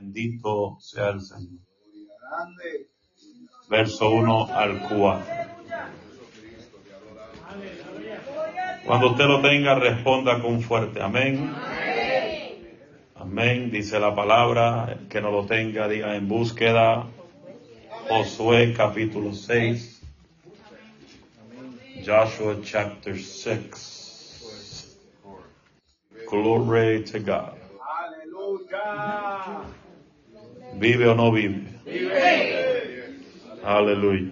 Bendito sea el Señor. Verso 1 al 4. Cuando usted lo tenga, responda con fuerte amén. Amén, dice la palabra. El que no lo tenga, diga en búsqueda. Josué capítulo 6. Joshua chapter 6. Glory to God. ¿Vive o no vive? Aleluya.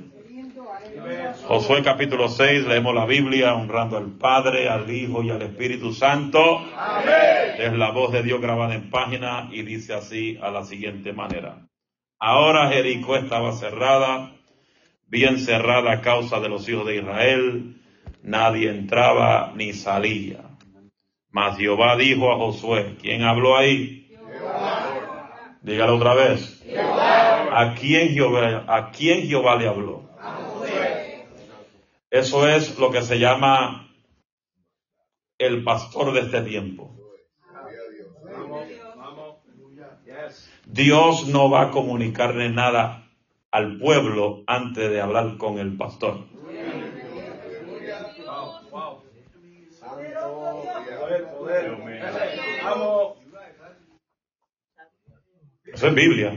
Josué capítulo 6, leemos la Biblia honrando al Padre, al Hijo y al Espíritu Santo. Es la voz de Dios grabada en página y dice así a la siguiente manera. Ahora Jericó estaba cerrada, bien cerrada a causa de los hijos de Israel. Nadie entraba ni salía. Mas Jehová dijo a Josué, ¿quién habló ahí? Dígalo otra vez. ¿A quién Jehová, a quién Jehová le habló? Eso es lo que se llama el pastor de este tiempo. Dios no va a comunicarle nada al pueblo antes de hablar con el pastor. Eso es Biblia.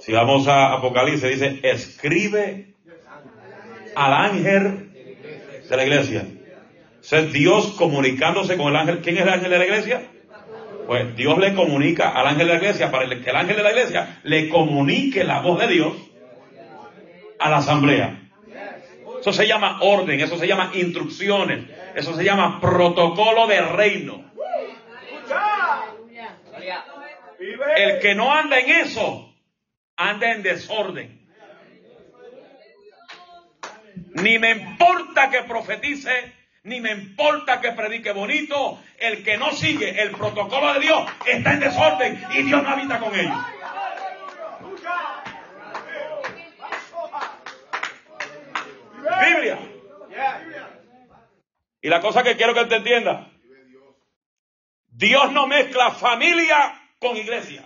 Si vamos a Apocalipsis, dice, escribe al ángel de la iglesia. O es Dios comunicándose con el ángel. ¿Quién es el ángel de la iglesia? Pues Dios le comunica al ángel de la iglesia para que el ángel de la iglesia le comunique la voz de Dios a la asamblea. Eso se llama orden, eso se llama instrucciones, eso se llama protocolo de reino. El que no anda en eso, anda en desorden. Ni me importa que profetice, ni me importa que predique bonito. El que no sigue el protocolo de Dios está en desorden y Dios no habita con ellos. Biblia. Y la cosa que quiero que te entienda. Dios no mezcla familia con iglesia.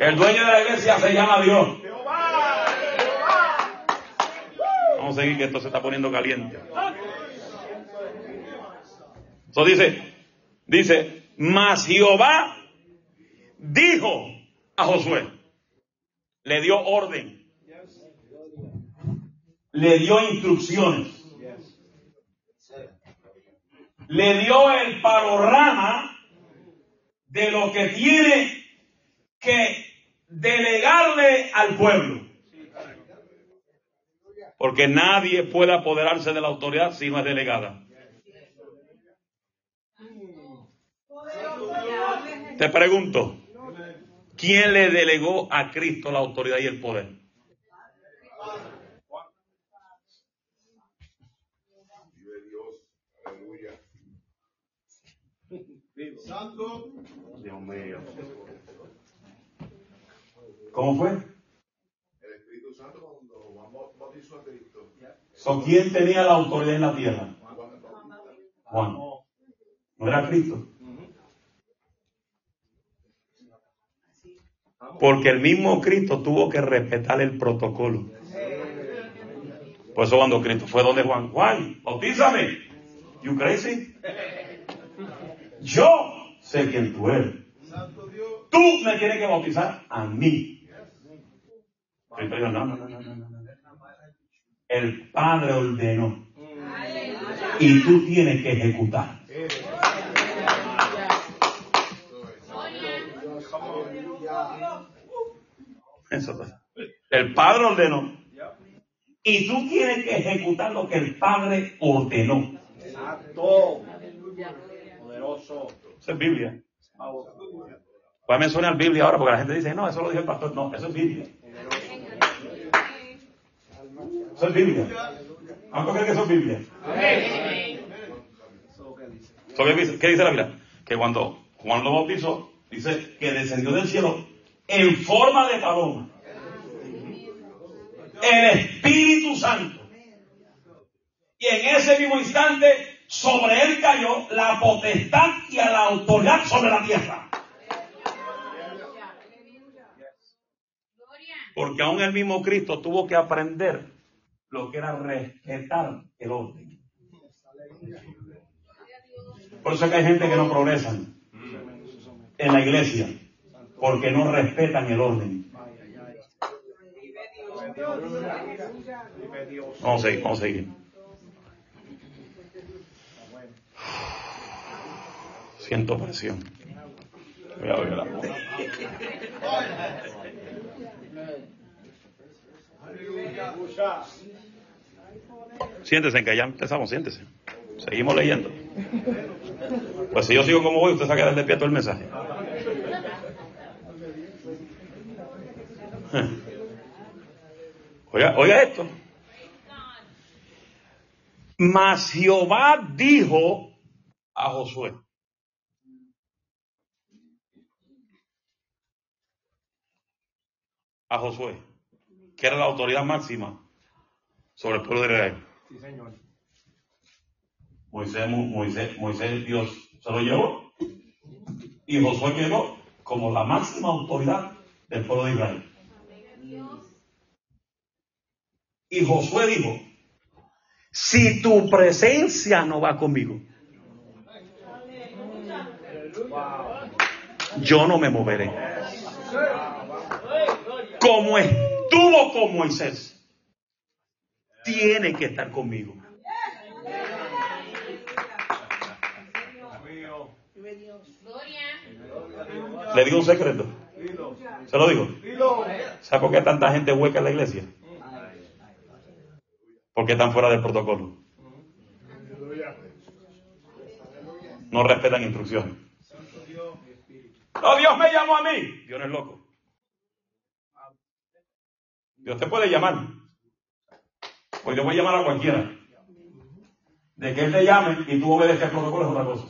El dueño de la iglesia se llama Dios. Vamos a seguir que esto se está poniendo caliente. Entonces dice, dice, mas Jehová dijo a Josué, le dio orden le dio instrucciones. Le dio el panorama de lo que tiene que delegarle al pueblo. Porque nadie puede apoderarse de la autoridad si no es delegada. Te pregunto, ¿quién le delegó a Cristo la autoridad y el poder? Santo. Dios mío. ¿Cómo fue? El Espíritu Santo cuando Juan bautizó a Cristo. ¿Son quién tenía la autoridad en la tierra? Juan. ¿No era Cristo? Porque el mismo Cristo tuvo que respetar el protocolo. Por eso cuando Cristo fue donde Juan, Juan, bautízame. You crazy? Yo sé quién tú eres. Tú me tienes que bautizar a mí. no, no, no, no, no. El Padre ordenó. Y tú tienes que ejecutar. Eso El Padre ordenó. Y tú tienes que ejecutar lo que el Padre ordenó. Exacto. Eso es Biblia. Voy a mencionar Biblia ahora porque la gente dice, no, eso lo dijo el pastor. No, eso es Biblia. Eso es Biblia. ¿Cuánto creen que eso es Biblia? ¿Qué dice la Biblia? Que cuando Juan lo bautizó, dice que descendió del cielo en forma de paloma. El Espíritu Santo. Y en ese mismo instante, sobre él cayó la potestad y la autoridad sobre la tierra. Porque aún el mismo Cristo tuvo que aprender lo que era respetar el orden. Por eso es que hay gente que no progresa en la iglesia, porque no respetan el orden. Vamos a seguir, vamos a seguir. Siento presión. Voy a la Siéntese que ya empezamos, siéntese. Seguimos leyendo. Pues si yo sigo como voy, usted saca del despierto el mensaje. Oiga, oiga esto. Mas Jehová dijo a Josué. A Josué, que era la autoridad máxima sobre el pueblo de Israel. Sí, señor. Moisés, Moisés, Moisés, Dios se lo llevó. Y Josué quedó como la máxima autoridad del pueblo de Israel. Y Josué dijo, si tu presencia no va conmigo, yo no me moveré. Como estuvo con Moisés, tiene que estar conmigo. Le digo un secreto. Se lo digo. ¿Sabe por qué tanta gente hueca en la iglesia? Porque están fuera del protocolo. No respetan instrucciones. No, Dios me llamó a mí. Dios no es loco. Dios te puede llamar. Pues yo voy a llamar a cualquiera. De que Él te llame y tú obedeces el protocolo es otra cosa.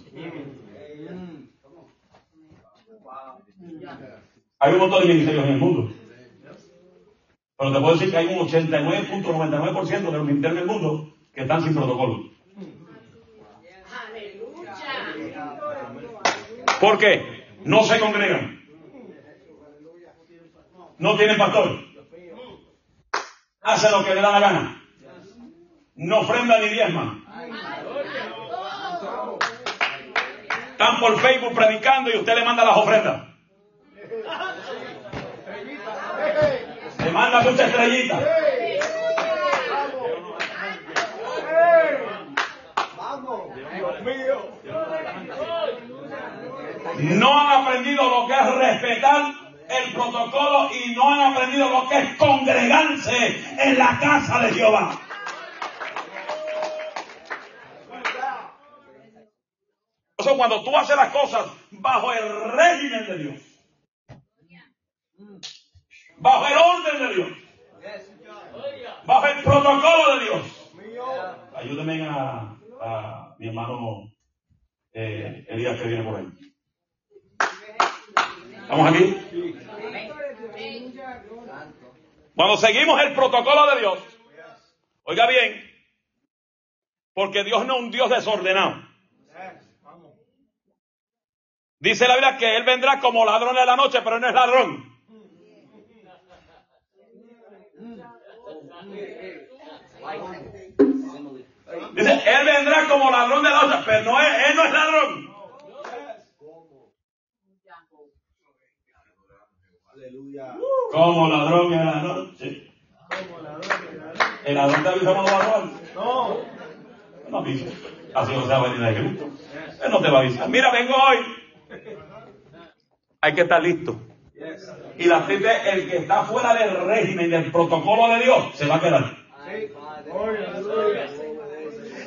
Hay un montón de ministerios en el mundo. Pero te puedo decir que hay un 89.99% de los ministerios del mundo que están sin protocolo. ¿Por qué? No se congregan. No tienen pastor. Hacen lo que le da la gana. No ofrenda ni diezma. Están por Facebook predicando y usted le manda las ofrendas. Le manda mucha estrellita. No han aprendido lo que es respetar el protocolo y no han aprendido lo que es congregarse en la casa de Jehová. Eso cuando tú haces las cosas bajo el régimen de Dios bajo el orden de Dios, bajo el protocolo de Dios. Ayúdenme a, a mi hermano eh, Elías que viene por ahí. ¿Estamos aquí? Cuando seguimos el protocolo de Dios, oiga bien, porque Dios no es un Dios desordenado. Dice la Biblia que Él vendrá como ladrón de la noche, pero no es ladrón. Dice, él vendrá como ladrón de la otra, pero no es, él no es ladrón. Como ladrón en la noche. El ladrón te avisa cuando va a No. No avisa. Así no se va a venir a Cristo. Él no te va a avisar. Mira, vengo hoy. Hay que estar listo. Y la gente, el que está fuera del régimen, del protocolo de Dios, se va a quedar.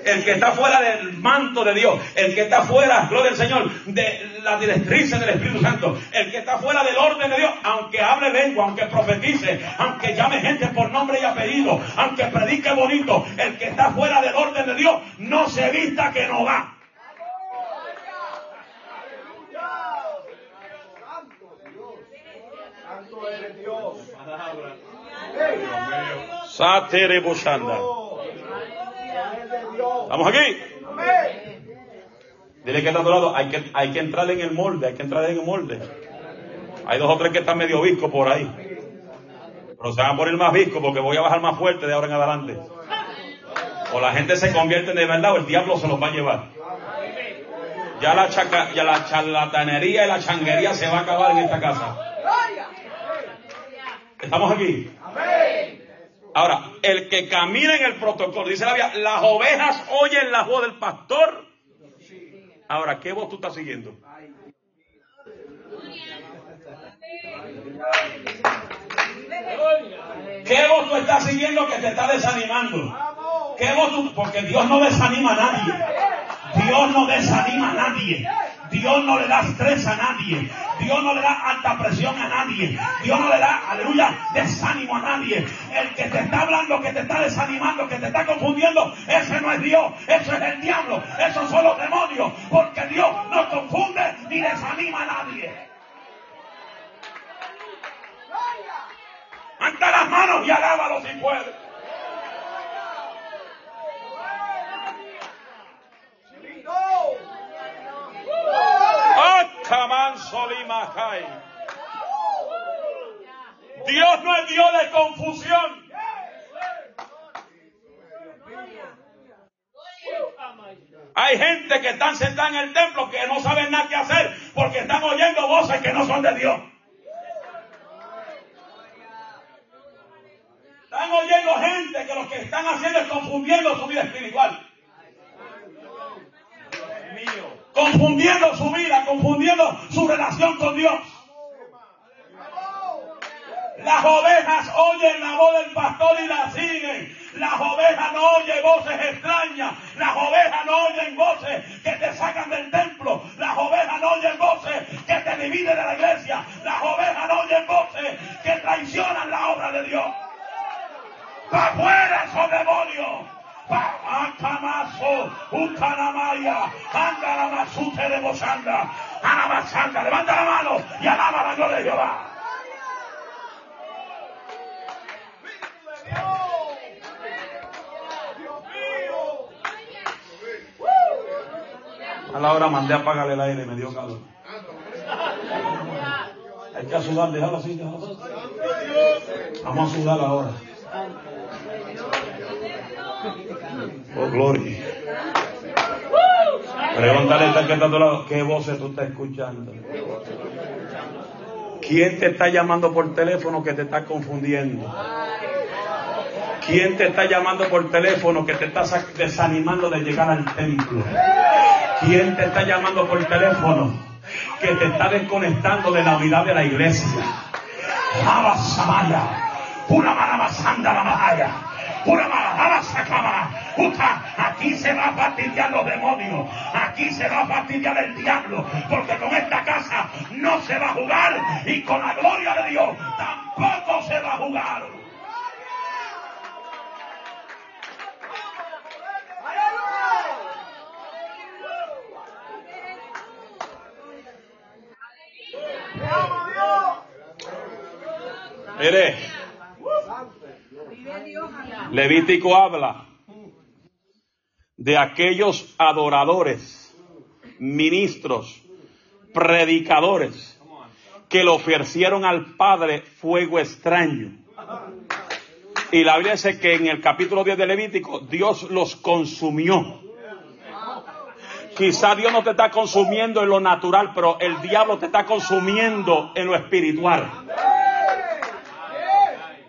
El que está fuera del manto de Dios, el que está fuera, gloria al Señor, de la directriz del Espíritu Santo, el que está fuera del orden de Dios, aunque hable lengua, aunque profetice, aunque llame gente por nombre y apellido, aunque predique bonito, el que está fuera del orden de Dios, no se vista que no va. ¿Estamos aquí? Dile que está a tu lado, hay que, hay que entrar en el molde, hay que entrar en el molde. Hay dos o tres que están medio visco por ahí. Pero se van a poner más visco porque voy a bajar más fuerte de ahora en adelante. O la gente se convierte de verdad o el diablo se los va a llevar. Ya la, ya la charlatanería y la changuería se va a acabar en esta casa. ¿Estamos aquí? Ahora, el que camina en el protocolo, dice la Biblia, las ovejas oyen la voz del pastor. Ahora, ¿qué voz tú estás siguiendo? ¿Qué voz tú estás siguiendo que te está desanimando? ¿Qué voz tú? Porque Dios no desanima a nadie. Dios no desanima a nadie. Dios no le da estrés a nadie. Dios no le da alta presión a nadie. Dios no le da, aleluya, desánimo a nadie. El que te está hablando, que te está desanimando, que te está confundiendo, ese no es Dios. Eso es el diablo. Esos son los demonios. Porque Dios no confunde ni desanima a nadie. Anta las manos y alábalo si. Dios no es Dios de confusión. Hay gente que están sentada en el templo que no saben nada que hacer porque están oyendo voces que no son de Dios. Están oyendo gente que lo que están haciendo es confundiendo su vida espiritual confundiendo su vida, confundiendo su relación con Dios. Las ovejas oyen la voz del pastor y la siguen. Las ovejas no oyen voces extrañas. Las ovejas no oyen voces que te sacan del templo. Las ovejas no oyen voces que te dividen de la iglesia. Las ovejas no oyen voces que traicionan la obra de Dios. ¡Para afuera esos demonios! Atamaso, Utanamaya, anda la masute de Bosanda, Anabasanda, levanta la mano y alaba la gloria de Jehová. A la hora mandé a apagarle el aire, me dio calor. Hay que sudar, déjalo así, déjalo así. Vamos a sudar ahora. Oh, gloria. Pregúntale al que está a lado, ¿qué voces tú estás escuchando? ¿Quién te está llamando por teléfono que te está confundiendo? ¿Quién te está llamando por teléfono que te está desanimando de llegar al templo? ¿Quién te está llamando por teléfono que te está desconectando de la unidad de la iglesia? Una mala la Aquí se va a fastidiar los demonios. Aquí se va a fastidiar el diablo. Porque con esta casa no se va a jugar. Y con la gloria de Dios tampoco se va a jugar. Mire, Levítico habla de aquellos adoradores, ministros, predicadores que le ofrecieron al Padre fuego extraño. Y la Biblia dice que en el capítulo 10 de Levítico Dios los consumió. Quizá Dios no te está consumiendo en lo natural, pero el diablo te está consumiendo en lo espiritual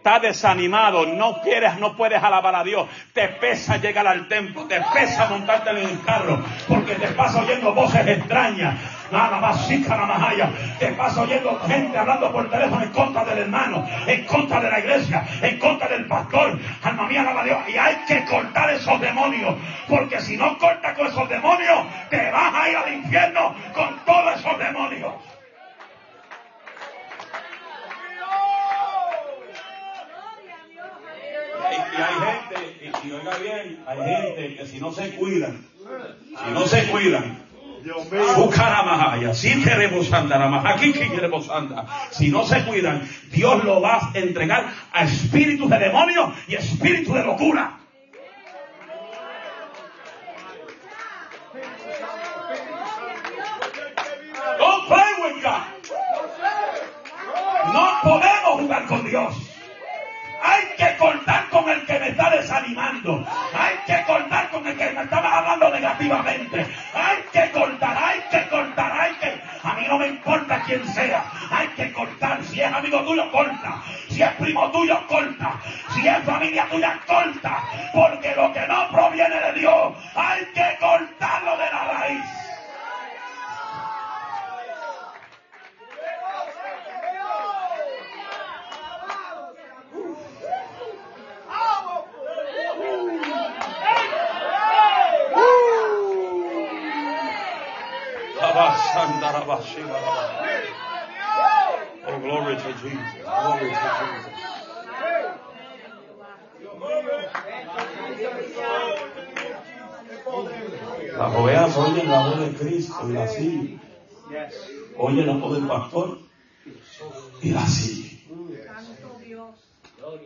estás desanimado, no quieres, no puedes alabar a Dios, te pesa llegar al templo, te pesa montarte en el carro, porque te pasa oyendo voces extrañas, nada más te pasa oyendo gente hablando por teléfono en contra del hermano, en contra de la iglesia, en contra del pastor, alma mía, alaba a Dios, y hay que cortar esos demonios, porque si no cortas con esos demonios, te vas a ir al infierno con todos esos demonios. Y, hay gente, y, y, oiga bien, hay gente que si no se cuidan, si no se cuidan, Bucaramajaya, si queremos andar, aquí queremos andar. Si no se cuidan, Dios lo va a entregar a espíritus de demonios y espíritus de locura. No podemos jugar con Dios. Hay que cortar con el que me está desanimando. Hay que cortar con el que me estaba hablando negativamente. Hay que cortar, hay que cortar, hay que... A mí no me importa quién sea. Hay que cortar. Si es amigo tuyo, corta. Si es primo tuyo, corta. Si es familia tuya, corta. Porque lo que no proviene de Dios, hay que cortarlo de la Oh, glory to Jesus. Glory to Jesus. Las ovejas oyen la voz de Cristo y la siguen. La voz del pastor y la siguen.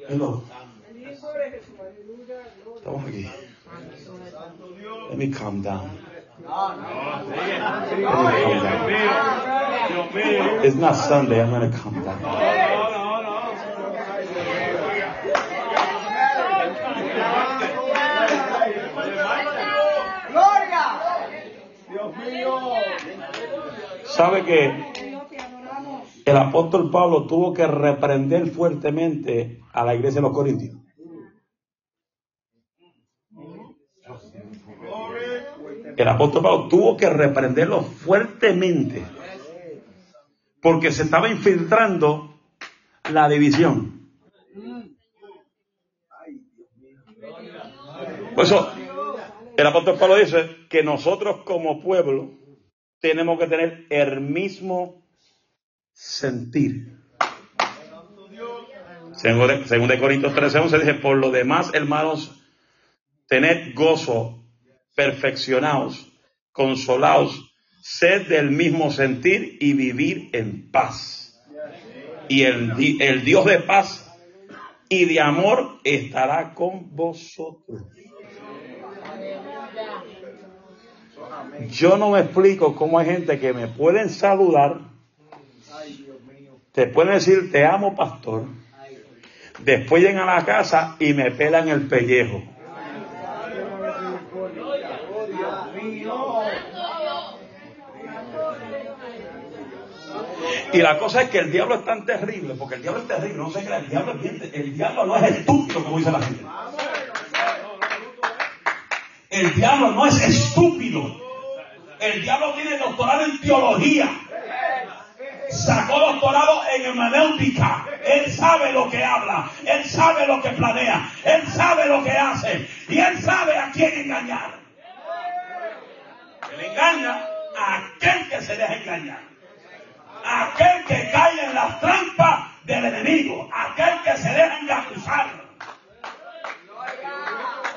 Hello. Estamos aquí. Let me calm down. It's not Sunday. I'm going to come down. ¿Sabe que el apóstol Pablo tuvo que reprender fuertemente a la iglesia de los Corintios? El apóstol Pablo tuvo que reprenderlo fuertemente porque se estaba infiltrando la división. Por eso, el apóstol Pablo dice que nosotros como pueblo tenemos que tener el mismo sentir. Según de, Corintios 13, se dice, por lo demás, hermanos, tened gozo perfeccionados, consolados, sed del mismo sentir y vivir en paz. Y el, el Dios de paz y de amor estará con vosotros. Yo no me explico cómo hay gente que me pueden saludar, te pueden decir te amo pastor, después llegan a la casa y me pelan el pellejo. Y la cosa es que el diablo es tan terrible, porque el diablo es terrible, no sé qué, el diablo es el diablo no es estúpido como dice la gente. El diablo no es estúpido. El diablo tiene doctorado en teología. Sacó doctorado en hermenéutica. Él sabe lo que habla. Él sabe lo que planea. Él sabe lo que hace. Y él sabe a quién engañar. Él engaña a aquel que se deja engañar aquel que cae en las trampas del enemigo, aquel que se deja engatusar.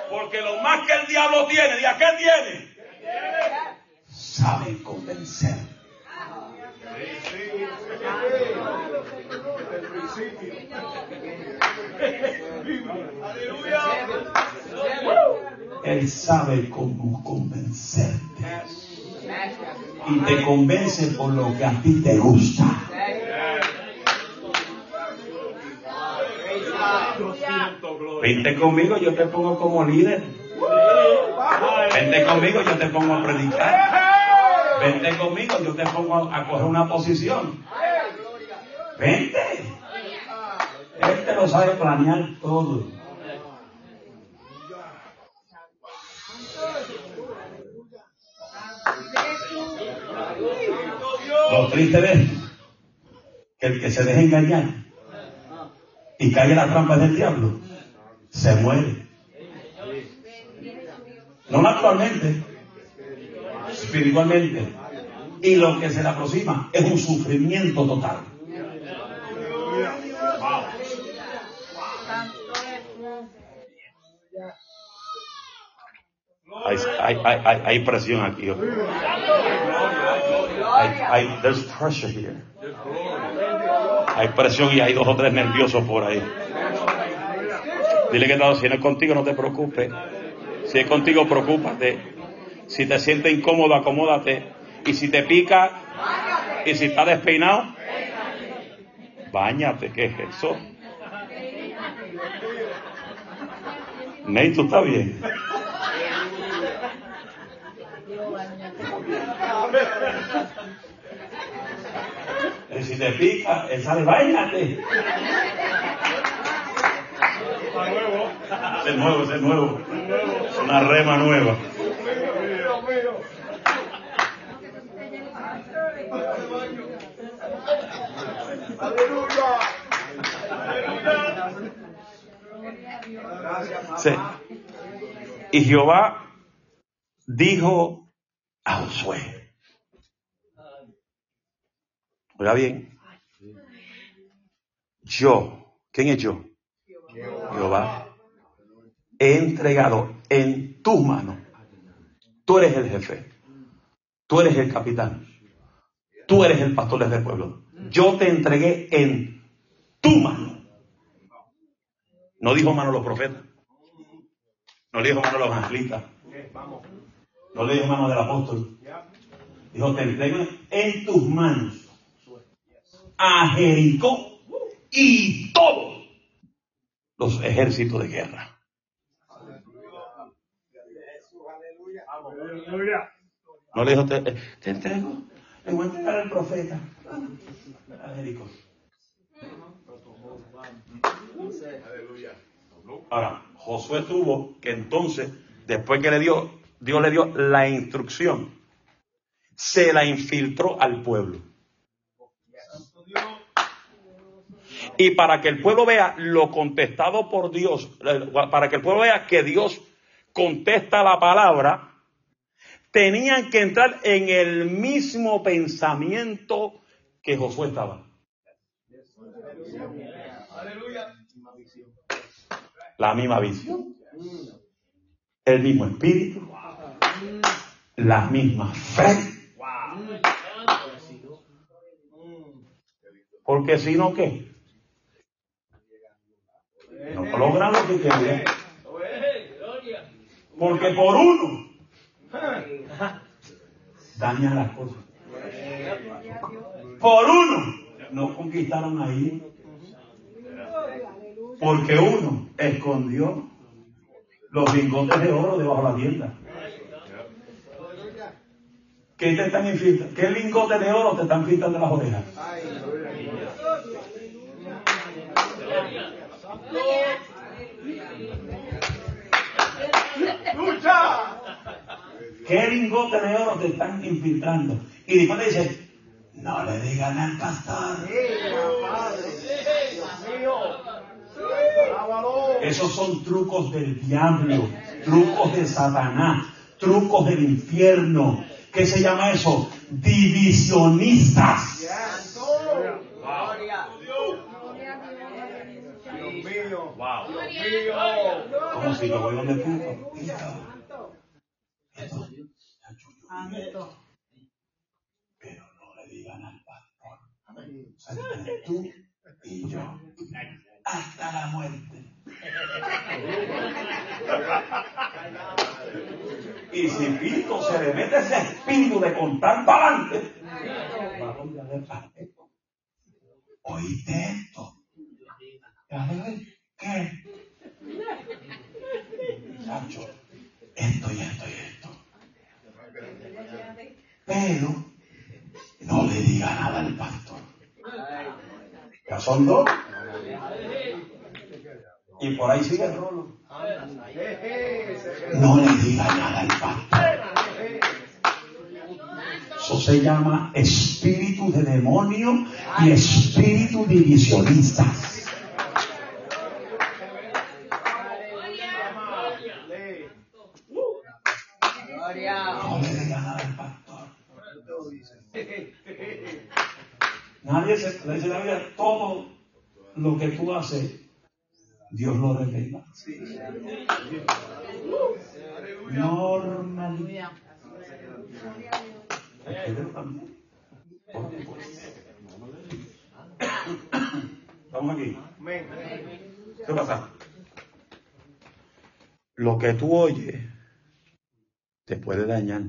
Porque lo más que el diablo tiene, ¿de a qué tiene? Sabe convencer. Él sabe cómo convencerte y te convence por lo que a ti te gusta. Vente conmigo, yo te pongo como líder. Vente conmigo, yo te pongo a predicar. Vente conmigo, yo te pongo a coger una posición. Vente. Él te lo sabe planear todo. Lo triste esto, que el que se deja engañar y cae en la trampa del diablo, se muere. No naturalmente, espiritualmente. Y lo que se le aproxima es un sufrimiento total. Hay, presión aquí. Hay, there's pressure here. Hay presión y hay dos o tres nerviosos por ahí. Dile que no, si no es contigo, no te preocupes. Si es contigo, preocúpate. Si te sientes incómodo, acomódate. Y si te pica, y si está despeinado, Báñate, ¿qué es eso? Ney, tú estás bien. Y si te pica, él sale, bañate. Es nuevo, es nuevo. Es una rema nueva. Sí. Y Jehová dijo a Josué. Oiga bien. Yo, ¿quién es yo? Jehová. He entregado en tus manos. Tú eres el jefe. Tú eres el capitán. Tú eres el pastor de este pueblo. Yo te entregué en tu mano. No dijo mano los profetas. No dijo mano los evangelistas. No le dijo mano del apóstol. Dijo, te entrego en tus manos a Jericó y todos los ejércitos de guerra. No le dijo, te, te entrego, le voy a entregar al profeta a Jericó. Ahora, Josué tuvo que entonces, después que le dio, Dios le dio la instrucción, se la infiltró al pueblo. Y para que el pueblo vea lo contestado por Dios, eh, para que el pueblo vea que Dios contesta la palabra, tenían que entrar en el mismo pensamiento que Josué estaba. La misma visión, el mismo espíritu, la misma fe. Porque si no, ¿qué? No logran lo que quieren. Porque por uno dañan las cosas. Por uno no conquistaron ahí. Porque uno escondió los lingotes de oro debajo de la tienda. ¿Qué te lingotes de oro te están filtrando las orejas? ¿Qué lingote de oro te están infiltrando? Y después le dice, no le digan al pastor. Esos son trucos del diablo, trucos de Satanás, trucos del infierno. ¿Qué se llama eso? Divisionistas. Como si lo voy donde tú. Pero no le digan al pastor. tú y yo. Hasta la muerte. Y si Pito se le mete ese espíritu de contar para adelante, Oíste esto. ¿Qué? Esto y esto y esto. Pero no le diga nada al pastor. Ya son dos. Y por ahí sigue el. No le diga nada al pastor. Eso se llama espíritu de demonio y espíritu divisionista. No le diga nada al pastor. Nadie se le dice la vida, todo lo que tú haces Dios lo revela. Normalidad. Estamos aquí. ¿Qué pasa? Lo que tú oyes te puede dañar.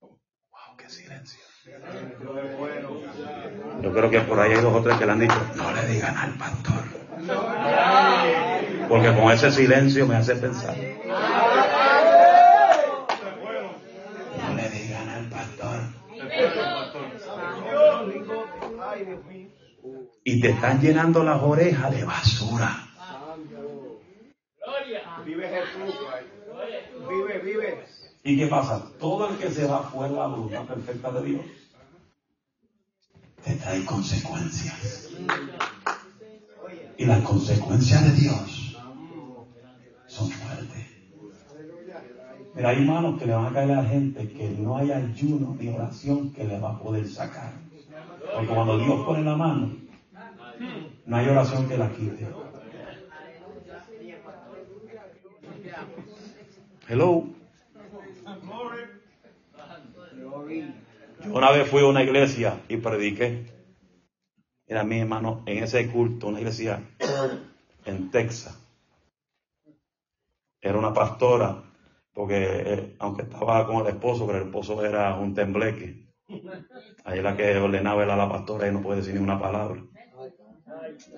Wow, qué silencio. Yo creo que por ahí hay dos o tres que le han dicho, no le digan al pastor. Porque con ese silencio me hace pensar. No le digan al pastor. Y te están llenando las orejas de basura. Vive Jesús. Vive, vive. ¿Y qué pasa? Todo el que se va fuera de la voluntad perfecta de Dios te trae consecuencias. Y las consecuencias de Dios son fuertes. Pero hay manos que le van a caer a la gente que no hay ayuno ni oración que le va a poder sacar. Porque cuando Dios pone la mano, no hay oración que la quite. Hello. Yo una vez fui a una iglesia y prediqué. Era mi hermano en ese culto, una iglesia en Texas. Era una pastora, porque eh, aunque estaba con el esposo, pero el esposo era un tembleque. Ahí la que ordenaba era la pastora y no puede decir ni una palabra.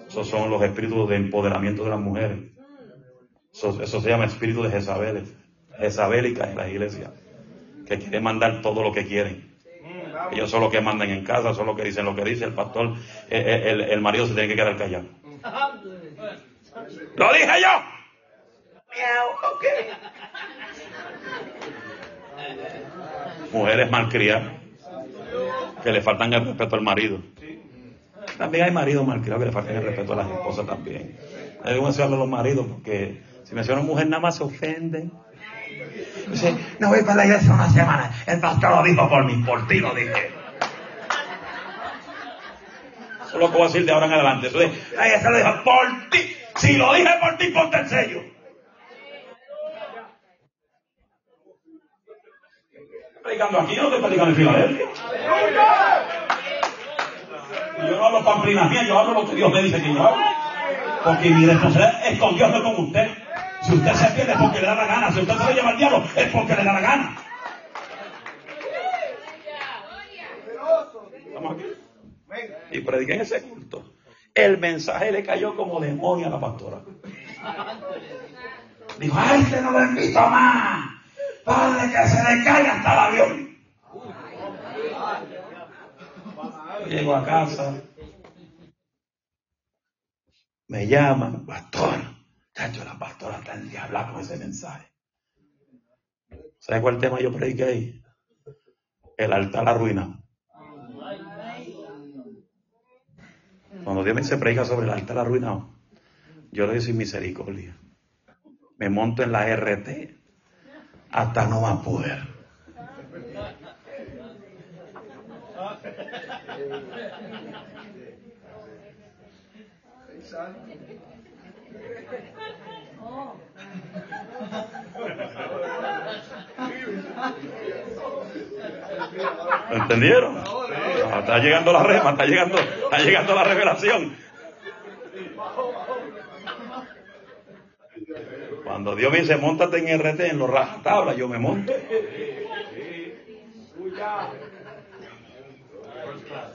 Esos son los espíritus de empoderamiento de las mujeres. Eso, se llama espíritu de Jezabel, Jezabélica en la iglesia, que quiere mandar todo lo que quieren. Ellos son los que mandan en casa, son los que dicen lo que dice el pastor. Eh, eh, el, marido se tiene que quedar callado. ¡Lo dije yo! Mujeres malcriadas que le faltan el respeto al marido. También hay maridos malcriados que le faltan el respeto a las esposas también. Hay que mencionar a los maridos porque si menciona mujer nada más se ofenden. Dice, no voy para la iglesia una semana. El pastor lo dijo por mí, por ti lo dije. Eso es lo que decir de ahora en adelante. Eso iglesia lo dijo por ti. Si lo dije por ti, ponte el sello. predicando aquí, yo no estoy predicando en Filadelfia. Yo no hablo pamplinas mías, yo hablo lo que Dios me dice que yo hago. Porque mi responsabilidad es con Dios, no con usted. Si usted se pierde es porque le da la gana. Si usted se lo lleva al diablo es porque le da la gana. ¿Estamos aquí? Y prediqué en ese culto. El mensaje le cayó como demonio a la pastora. Dijo, ay, que no lo invito más. Padre, que se le caiga hasta el avión. Llego a casa. Me llaman, pastor. Chacho, la pastora está en diabla con ese mensaje. ¿Sabe cuál tema yo prediqué ahí? El altar arruinado. Cuando Dios me dice predica sobre el altar arruinado, yo le digo misericordia. Me monto en la RT hasta no a poder. ¿Entendieron? está llegando la rema, está llegando, está llegando la revelación. Cuando Dios me dice, montate en RT, en los rajatablas, yo me monto.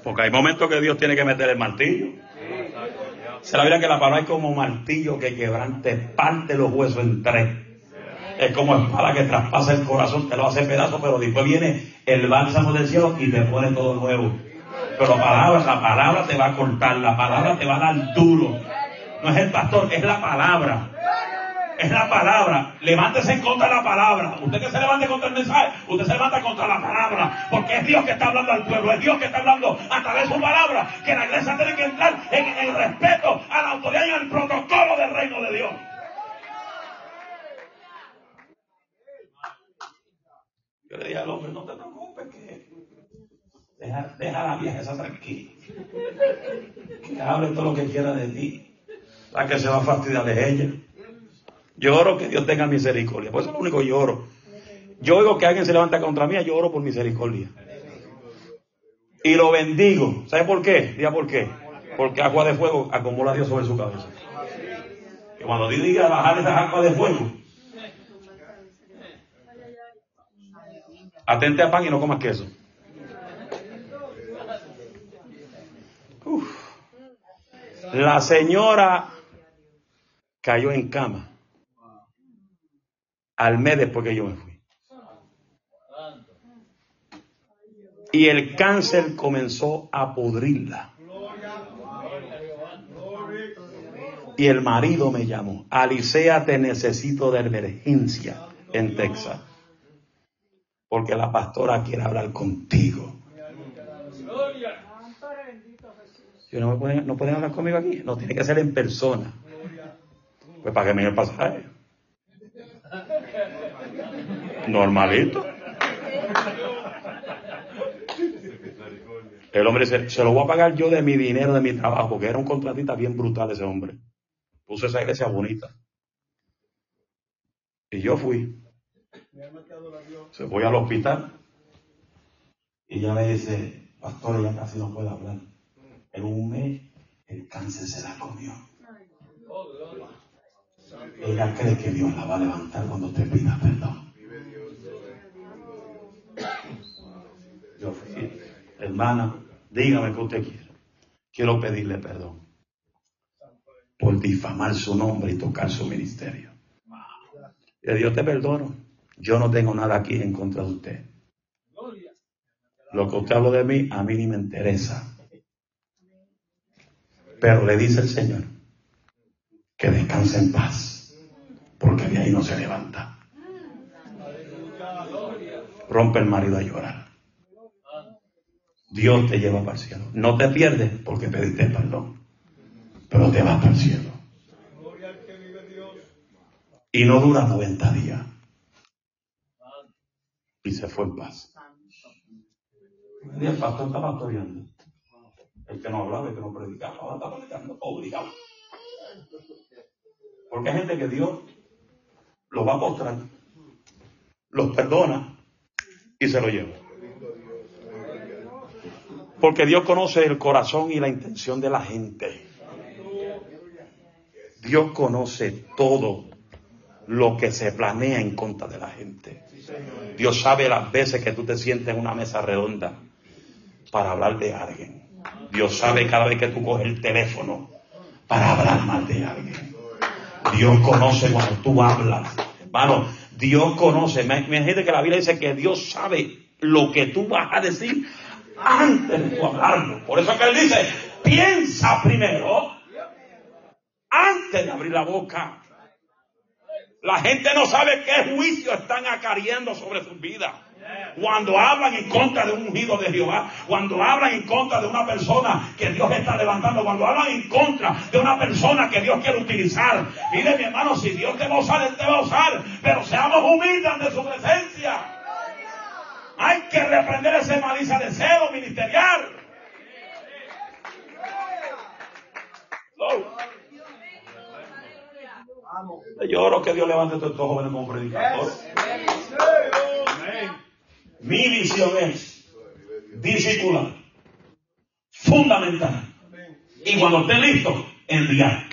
Porque hay momentos que Dios tiene que meter el martillo. Se la vida que la palabra es como martillo que quebrante, parte los huesos en tres. Es como espada que traspasa el corazón, te lo hace pedazo, pero después viene el bálsamo del cielo y te pone todo nuevo. Pero la palabra, la palabra te va a cortar, la palabra te va a dar duro. No es el pastor, es la palabra es la palabra. Levántese en contra de la palabra. Usted que se levante contra el mensaje, usted se levanta contra la palabra. Porque es Dios que está hablando al pueblo, es Dios que está hablando a través de su palabra. Que la iglesia tiene que entrar en el respeto a la autoridad y al protocolo del reino de Dios. Yo le dije al hombre, no te preocupes, que deja, deja la vieja esa tranquila. Que hable todo lo que quiera de ti. La que se va a fastidiar de ella. Yo oro que Dios tenga misericordia. Por eso es lo único que yo oro. Yo oigo que alguien se levanta contra mí, yo oro por misericordia. Y lo bendigo. ¿Sabe por qué? Diga por qué. Porque agua de fuego acumula a Dios sobre su cabeza. Cuando Dios diga bajar esas aguas de fuego, atente a pan y no comas queso. Uf. La señora cayó en cama al mes después que yo me fui. Y el cáncer comenzó a pudrirla. Y el marido me llamó, Alicea, te necesito de emergencia en Texas. Porque la pastora quiere hablar contigo. no, pueden, no hablar conmigo aquí. No, tiene que ser en persona. Pues para que me pasaje. Normalito. El hombre dice, se lo voy a pagar yo de mi dinero, de mi trabajo, porque era un contratista bien brutal ese hombre. Puse esa iglesia bonita. Y yo fui. Se voy al hospital. Y ella me dice, pastor, ya casi no puede hablar. En un mes el cáncer se la comió. Ella cree que Dios la va a levantar cuando te pida perdón. Yo fui, hermana, dígame que usted quiere. Quiero pedirle perdón por difamar su nombre y tocar su ministerio. Y Dios te perdono. Yo no tengo nada aquí en contra de usted. Lo que usted habló de mí, a mí ni me interesa. Pero le dice el Señor que descanse en paz, porque de ahí no se levanta. Rompe el marido a llorar. Dios te lleva para el cielo. No te pierdes porque pediste perdón, pero te vas para el cielo. Y no dura 90 días. Y se fue en paz. El pastor estaba pastoreando. El que no hablaba, el que no predicaba, ahora está predicando obligado. Porque hay gente que Dios lo va a postrar, los perdona y se lo lleva. Porque Dios conoce el corazón y la intención de la gente. Dios conoce todo lo que se planea en contra de la gente. Dios sabe las veces que tú te sientes en una mesa redonda para hablar de alguien. Dios sabe cada vez que tú coges el teléfono para hablar mal de alguien. Dios conoce cuando tú hablas. Hermano, Dios conoce. Me, gente que la Biblia dice que Dios sabe lo que tú vas a decir antes de hablarlo. Por eso que Él dice, piensa primero antes de abrir la boca. La gente no sabe qué juicio están acariendo sobre sus vidas. Cuando hablan en contra de un ungido de Jehová, cuando hablan en contra de una persona que Dios está levantando, cuando hablan en contra de una persona que Dios quiere utilizar. Mire mi hermano, si Dios te va a usar, Él te va a usar, pero seamos humildes de su presencia. Hay que reprender ese malicia de celo ministerial. Yo oro que Dios levante a estos jóvenes como predicadores. Mi visión es discipular, fundamental. Y cuando esté listo, enviar.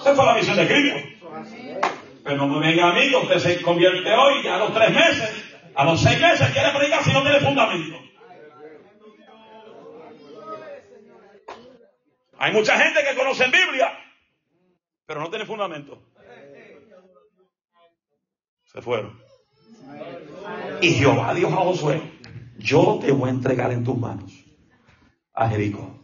Esa fue la visión de Cristo. Pero no me venga a mí que usted se convierte hoy a los tres meses, a los seis meses quiere predicar si no tiene fundamento. Hay mucha gente que conoce Biblia, pero no tiene fundamento. Se fueron. Y Jehová dijo a Josué, yo te voy a entregar en tus manos a Jericó.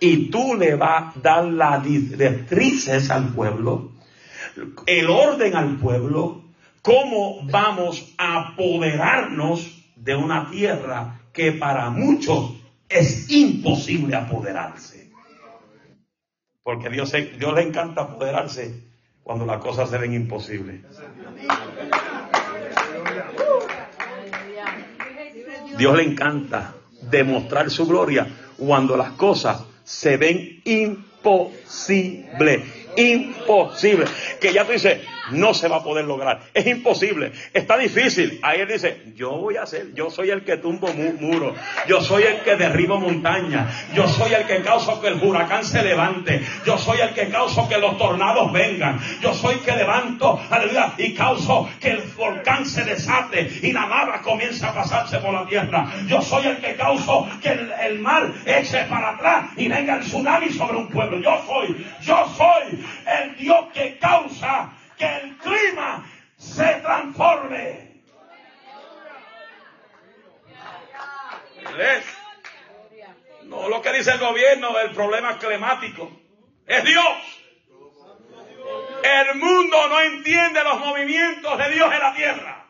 Y tú le vas a dar las directrices al pueblo, el orden al pueblo, cómo vamos a apoderarnos de una tierra que para muchos es imposible apoderarse. Porque Dios, Dios le encanta apoderarse cuando las cosas se ven imposibles. Dios le encanta demostrar su gloria cuando las cosas se ven imposibles. Imposible. Que ya tú dices, no se va a poder lograr. Es imposible. Está difícil. Ahí él dice, yo voy a hacer, yo soy el que tumbo muros. Yo soy el que derribo montañas. Yo soy el que causa que el huracán se levante. Yo soy el que causa que los tornados vengan. Yo soy el que levanto, aleluya, y causo que el volcán se desate y la lava comienza a pasarse por la tierra. Yo soy el que causo que el, el mar eche para atrás y venga el tsunami sobre un pueblo. Yo soy, yo soy el Dios que causa que el clima se transforme. No lo que dice el gobierno del problema climático. Es Dios. El mundo no entiende los movimientos de Dios en la tierra.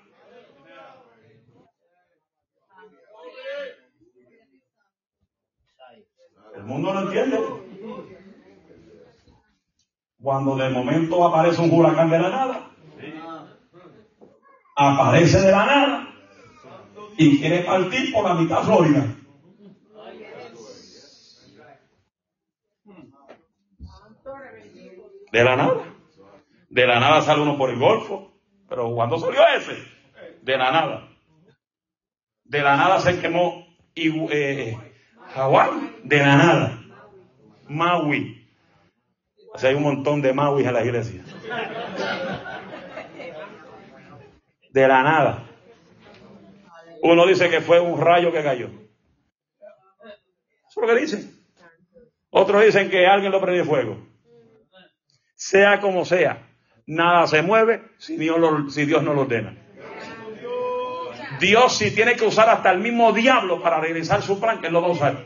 El mundo no entiende. Cuando de momento aparece un huracán de la nada, aparece de la nada y quiere partir por la mitad Florida. De la nada. De la nada sale uno por el Golfo. Pero cuando salió ese? De la nada. De la nada se quemó eh, Hawái. De la nada. Maui. Hay un montón de Maui en la iglesia. De la nada. Uno dice que fue un rayo que cayó. Eso es lo que dicen. Otros dicen que alguien lo prendió fuego. Sea como sea, nada se mueve si Dios, si Dios no lo ordena. Dios si tiene que usar hasta el mismo diablo para realizar su plan, que él lo va a usar.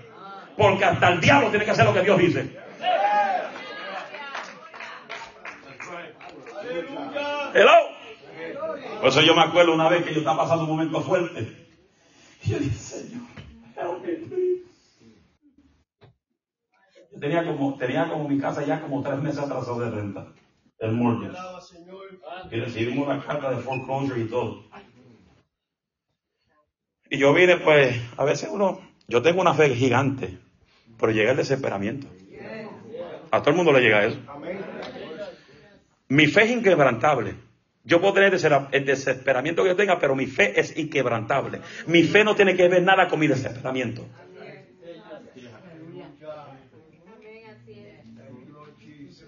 Porque hasta el diablo tiene que hacer lo que Dios dice. Hello. Por eso yo me acuerdo una vez que yo estaba pasando un momento fuerte. Y yo dije, Señor, Yo tenía como, tenía como mi casa ya como tres meses atrasado de renta. El mortgage. Y recibimos una carta de foreclosure y todo. Y yo vine, pues, a veces uno, yo tengo una fe gigante, pero llega el desesperamiento. A todo el mundo le llega eso. Mi fe es inquebrantable. Yo puedo tener el desesperamiento que yo tenga, pero mi fe es inquebrantable. Mi fe no tiene que ver nada con mi desesperamiento.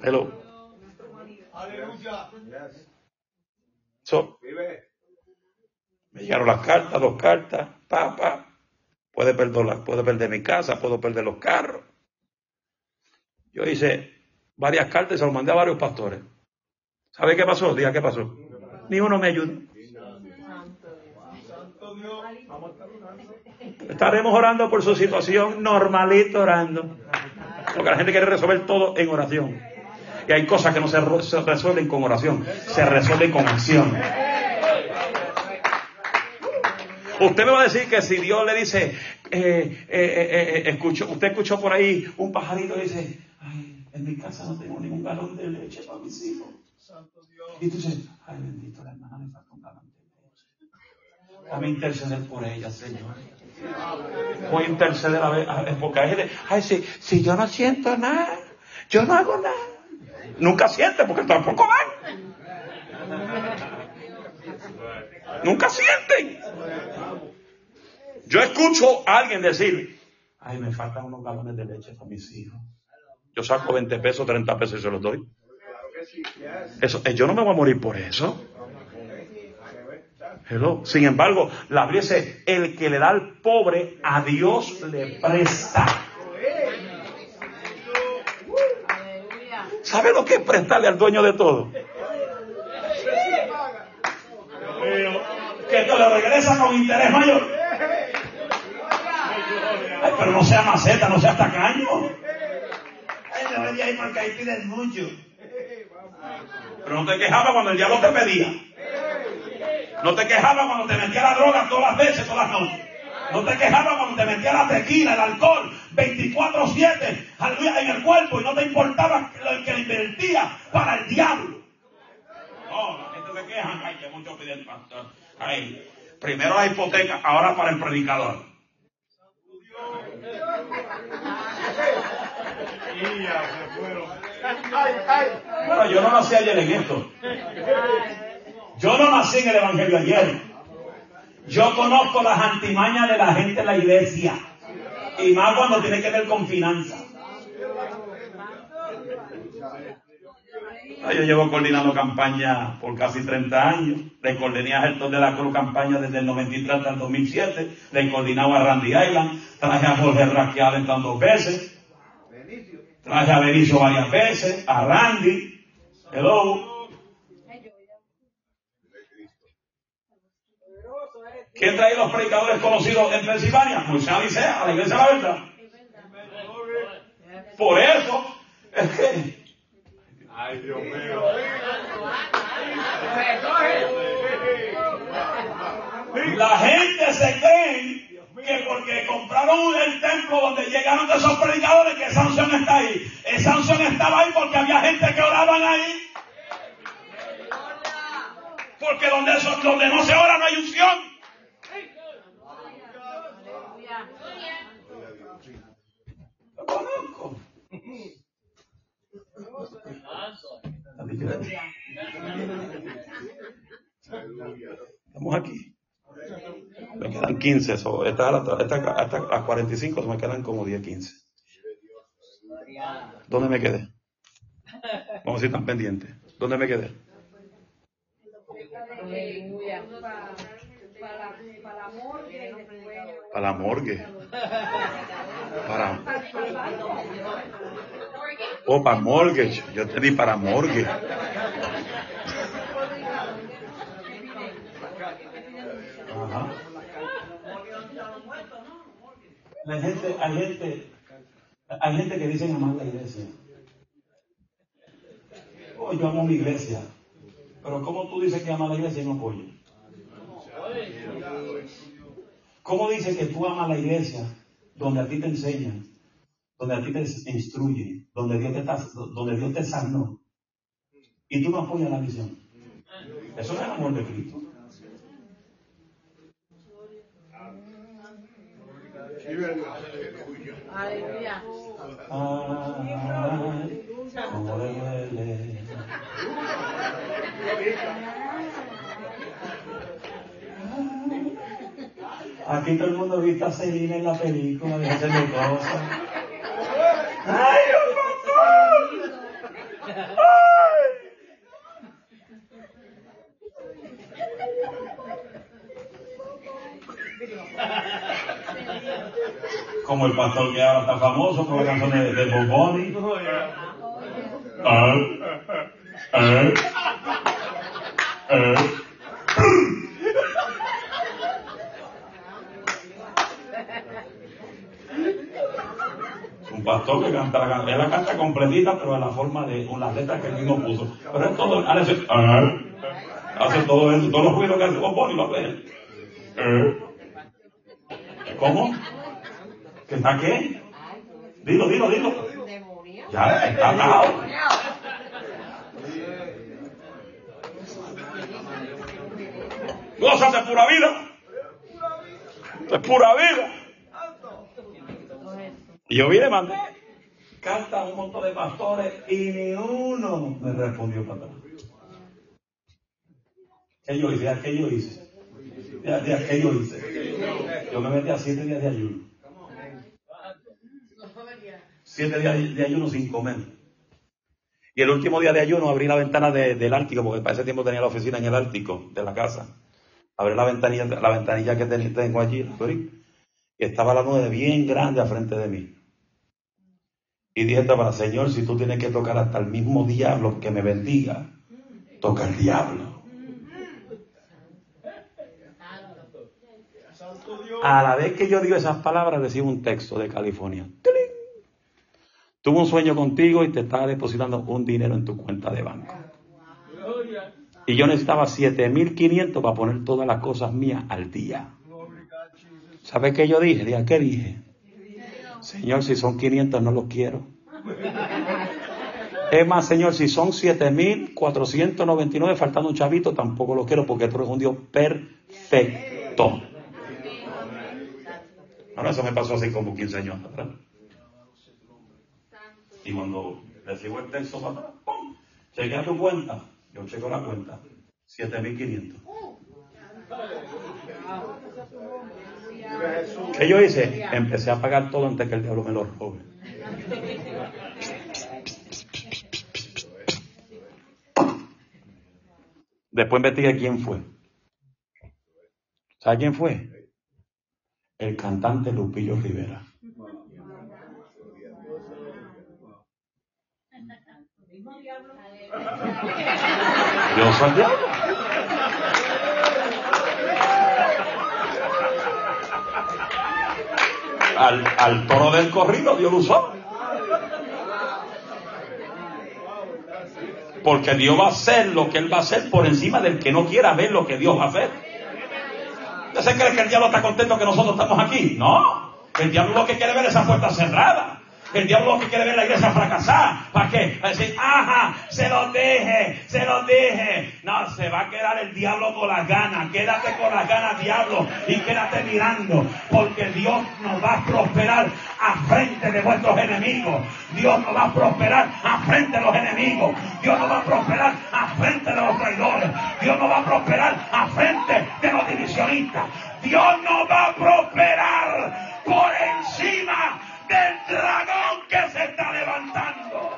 Hello. So, me llegaron las cartas, dos cartas, papá. Puede perder, puede perder mi casa, puedo perder los carros. Yo hice varias cartas y se los mandé a varios pastores. ¿Sabe qué pasó? Diga qué pasó. Ni uno me ayuda. Estaremos orando por su situación, normalito orando. Porque la gente quiere resolver todo en oración. Y hay cosas que no se, resuelven con oración, se resuelven con acción. Usted me va a decir que si Dios le dice, eh, eh, eh, usted escuchó por ahí un pajarito y dice, ay, en mi casa no tengo ningún galón de leche para mis hijos. Y tú dices, ay bendito, la hermana le falta un. Dame interceder por ella, Señor. Voy a interceder a ver, porque hay ay, si, si yo no siento nada, yo no hago nada. Nunca siente porque tampoco van. Nunca sienten. Yo escucho a alguien decir, ay, me faltan unos galones de leche para mis hijos. Yo saco 20 pesos, 30 pesos y se los doy. Eso, eh, yo no me voy a morir por eso. Sin embargo, la Biblia dice, el que le da al pobre, a Dios le presta. ¿Sabe lo que es prestarle al dueño de todo? Que te lo regresa con interés mayor. pero no sea maceta, no sea tacaño. Ay, no ahí ahí pides mucho. Pero no te quejabas cuando el diablo te pedía. No te quejabas cuando te metía la droga todas las veces, todas las noches. No te quejabas cuando te metía la tequila, el alcohol, 24-7, en el cuerpo y no te importaba lo que le invertía para el diablo. No, la gente se queja, ay, que mucho pide pastor. Ay, primero la hipoteca, ahora para el predicador. Bueno, yo no nací ayer en esto. Yo no nací en el Evangelio ayer. Yo conozco las antimañas de la gente en la iglesia. Y más cuando tiene que ver con finanzas. Ah, yo llevo coordinando campaña por casi 30 años. Le coordiné a Gertón de la Cruz campaña desde el 93 hasta el 2007. Le coordinaba a Randy Island. Traje a Jorge Raquel dos veces. Traje a Benicio varias veces. A Randy. Hello. ¿Quién trae los predicadores conocidos en Pensilvania? Moisés Alicea, a la iglesia de la verdad. Por eso es que Ay, Dios mío. La gente se cree que porque compraron el templo donde llegaron de esos predicadores que esa unción está ahí. Esa unción estaba ahí porque había gente que oraban ahí. Porque donde, donde no se ora no hay unción. Estamos aquí. Me quedan 15. So, esta, esta, hasta las 45 me quedan como 10, 15. ¿Dónde me quedé? Vamos a ir tan pendientes. ¿Dónde me quedé? Para la morgue. Para. Oh, para mortgage. Yo te di para. Ajá. Hay gente, hay gente, hay gente que dice amar la iglesia. Oh, yo amo mi iglesia. Pero ¿cómo tú dices que amas la iglesia y no apoyas? ¿Cómo dices que tú amas la iglesia donde a ti te enseñan, donde a ti te instruyen, donde Dios te, donde Dios te sanó y tú no apoyas la visión? Eso no es el amor de Cristo. Aleluya. Ay, cómo le duele. Aquí todo el mundo viste a Selina en la película de hacerle cosas. ¡Ay, Dios ¡Ay! Como el pastor que ahora está famoso por las canciones de, Boboni. ¿Eh? ¿Eh? Un pastor canta la canta completita, pero en la forma de las letras que él mismo puso. Pero es todo, hace, hace todo eso, todos los ruidos que hace Boboni lo hace. ¿Cómo? ¿Que está qué? Dilo, dilo, dilo. Ya, está atado. Cosas de pura vida. De pura vida. Y yo vine, mandé. Canta un montón de pastores y ni uno me respondió para atrás. ¿Qué yo hice? ¿Qué yo hice? ¿Qué yo hice? Yo me metí a siete días de ayuno. Siete días de ayuno sin comer. Y el último día de ayuno abrí la ventana del Ártico, porque para ese tiempo tenía la oficina en el Ártico de la casa. Abrí la ventanilla, la ventanilla que tengo allí, y estaba la nube bien grande a frente de mí. Y dije para Señor, si tú tienes que tocar hasta el mismo diablo que me bendiga, toca el diablo. A la vez que yo digo esas palabras, recibo un texto de California. Tuvo un sueño contigo y te estaba depositando un dinero en tu cuenta de banco. Y yo necesitaba 7.500 para poner todas las cosas mías al día. ¿Sabes qué yo dije? ¿Qué dije? Señor, si son 500 no los quiero. Es más, Señor, si son 7.499 faltando un chavito, tampoco lo quiero porque tú eres un Dios perfecto. Ahora eso me pasó así como 15 años atrás. Y cuando recibo el texto para atrás, ¡pum! Chequea tu cuenta. Yo checo la cuenta. 7500. ¿Qué yo hice? Empecé a pagar todo antes que el diablo me lo robe. Después investigué quién fue. ¿Sabe quién fue? El cantante Lupillo Rivera. Yo soy diablo. Al, al toro del corrido Dios lo usó. Porque Dios va a hacer lo que Él va a hacer por encima del que no quiera ver lo que Dios va a hacer. ¿Usted cree que el diablo está contento que nosotros estamos aquí? No. El diablo lo que quiere ver es esa puerta cerrada. El diablo lo que quiere ver la iglesia fracasar. ¿Para qué? Para decir, ajá, se lo dije, se lo dije. No, se va a quedar el diablo con las ganas. Quédate con las ganas, diablo, y quédate mirando. Porque Dios nos va a prosperar a frente de vuestros enemigos. Dios nos va a prosperar a frente de los enemigos. Dios nos va a prosperar a frente de los traidores. Dios nos va a prosperar a frente de los divisionistas. Dios nos va a prosperar por encima del dragón que se está levantando.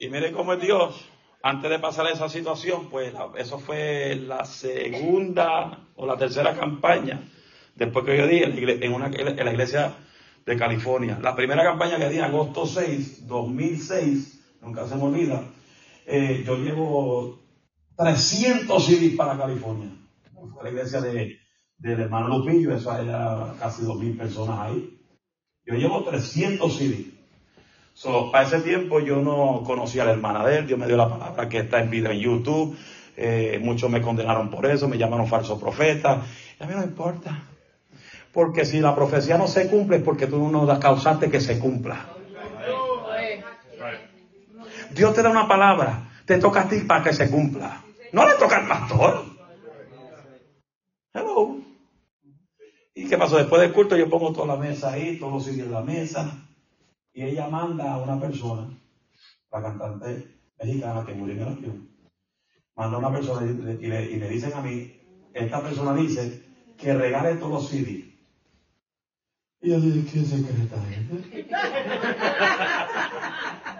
Y mire cómo es Dios. Antes de pasar esa situación, pues eso fue la segunda o la tercera campaña después que yo di en, una, la iglesia de California. La primera campaña que di en agosto 6, 2006, nunca se me olvida, eh, yo llevo 300 CDs para California. Fue la iglesia de, del hermano Lupillo, eso era casi 2.000 personas ahí. Yo llevo 300 CDs. So, para ese tiempo yo no conocía a la hermana de él, Dios me dio la palabra que está en video en YouTube. Eh, muchos me condenaron por eso, me llamaron falso profeta. a mí no importa. Porque si la profecía no se cumple es porque tú no das causaste que se cumpla. Dios te da una palabra, te toca a ti para que se cumpla. No le toca al pastor. Hello. ¿Y qué pasó? Después del culto yo pongo toda la mesa ahí, todos los sitios en la mesa. Y ella manda a una persona, la cantante mexicana que murió en el avión, manda a una persona y le, dicen a mí, esta persona dice que regale todos los CDs. Y yo dije, ¿qué secreta es?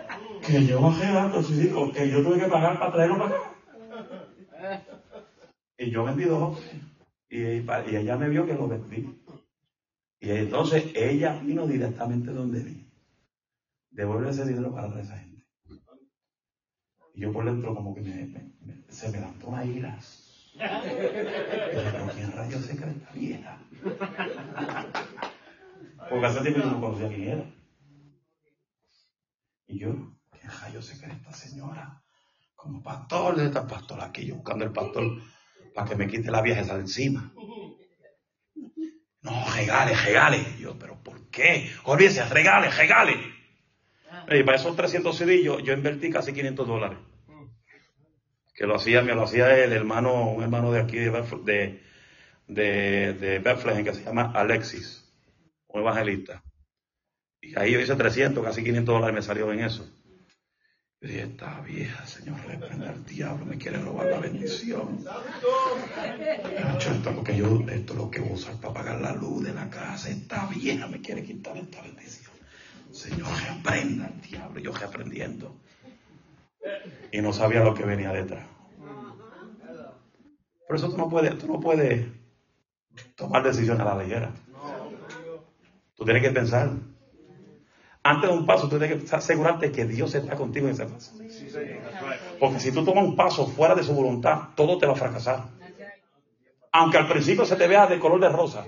que yo bajé datos y digo que yo tuve que pagar para traerlo para acá. Y yo vendí dos y, y ella me vio que lo vendí. Y entonces ella vino directamente donde vi. Devuelve ese dinero para esa gente. Y yo por dentro como que me, se me levantó una ira. Pero ¿quién rayos se cree esta vieja? Porque hace tiempo yo no conocía quién era. Y yo, yo sé que esta señora? Como pastor, de esta pastor aquí, yo buscando el pastor para que me quite la vieja esa de encima. No, regale, regale. Yo, pero ¿por qué? Olvídese, regale, regale. Y para esos 300 CD yo, invertí casi 500 dólares. Que lo hacía, me lo hacía el hermano, un hermano de aquí de, de, de, Bethlehem que se llama Alexis, un evangelista. Y ahí yo hice 300, casi 500 dólares me salió en eso. Esta vieja, Señor, reprende al diablo, me quiere robar la bendición. Esto, porque yo, esto es lo que usar para pagar la luz de la casa. Esta vieja me quiere quitar esta bendición. Señor, reprenda al diablo. Yo reaprendiendo. Y no sabía lo que venía detrás. Por eso tú no puedes, tú no puedes tomar decisiones a la ligera. Tú tienes que pensar antes de un paso, tú tienes que asegurarte que Dios está contigo en ese paso. Porque si tú tomas un paso fuera de su voluntad, todo te va a fracasar. Aunque al principio se te vea de color de rosa.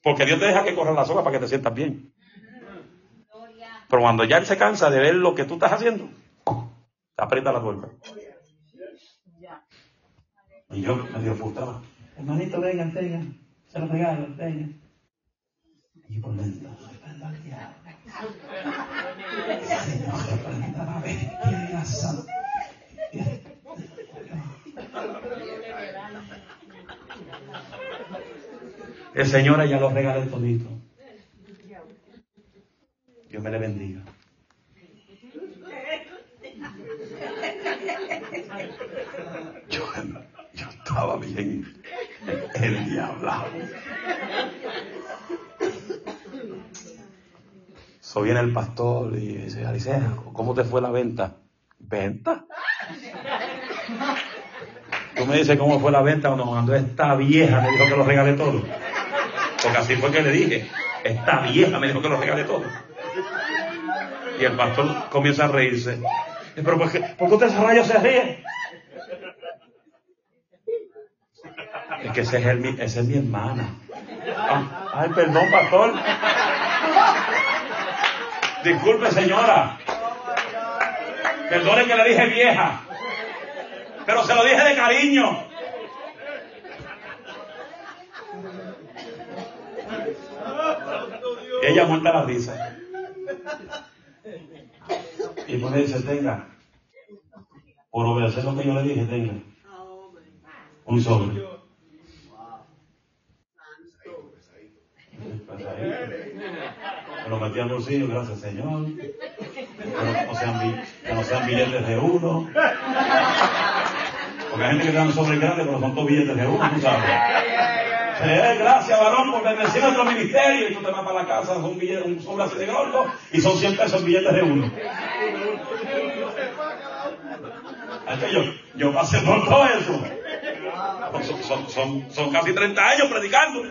Porque Dios te deja que corra la soga para que te sientas bien. Pero cuando ya Él se cansa de ver lo que tú estás haciendo, te aprieta la tuerca. Y yo medio frustrado. Hermanito, venga, tenga. Se lo regalo, tenga y volviendo soltando al diablo. Señor, reprenda, bestia la santa. El Señor ya lo regala el todito. Dios me le bendiga. Yo, yo estaba bien el diablo. So viene el pastor y dice, Alicia, ¿cómo te fue la venta? ¿Venta? Tú me dices cómo fue la venta cuando mandó esta vieja, me dijo que lo regale todo. Porque así fue que le dije, esta vieja me dijo que lo regale todo. Y el pastor comienza a reírse. Pero ¿por qué, ¿por qué usted se se ríe? Es que ese es el, esa es mi hermana. Ah, ay, perdón, pastor. Disculpe, señora. Perdone que le dije vieja. Pero se lo dije de cariño. Ella muerta la risa. Y pues dice, tenga, por obedecer lo que yo le dije, tenga un sobre. Lo metí al bolsillo, gracias Señor. Que no, sean, que no sean billetes de uno. Porque hay gente que dan sobre grande, pero son todos billetes de uno, tú sabes. Eh, gracias, varón, por bendecir nuestro ministerio. Y tú te vas para la casa, son billetes, un sobre así de gordo, y son 100 pesos billetes de uno. yo, yo pasé por todo eso. Son, son, son, casi 30 años predicando.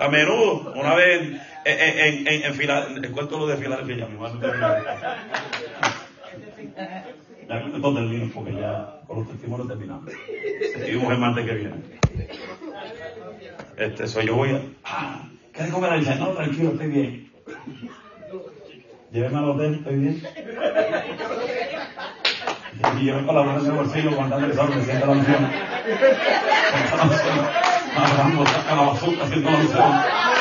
A menudo, una vez en, en, en, Filadelfia, cuento lo de Filadelfia, mi hermano Ya con termino porque ya con los testimonios terminamos. Y un hermano que viene. Este, soy yo voy a. Ah, ¿Qué de comer? Dice, no, tranquilo, estoy bien. Lléveme al hotel, estoy bien. Y yo con la mano en el bolsillo mandando el sol, me siento la unción. saca la basura haciendo la unción.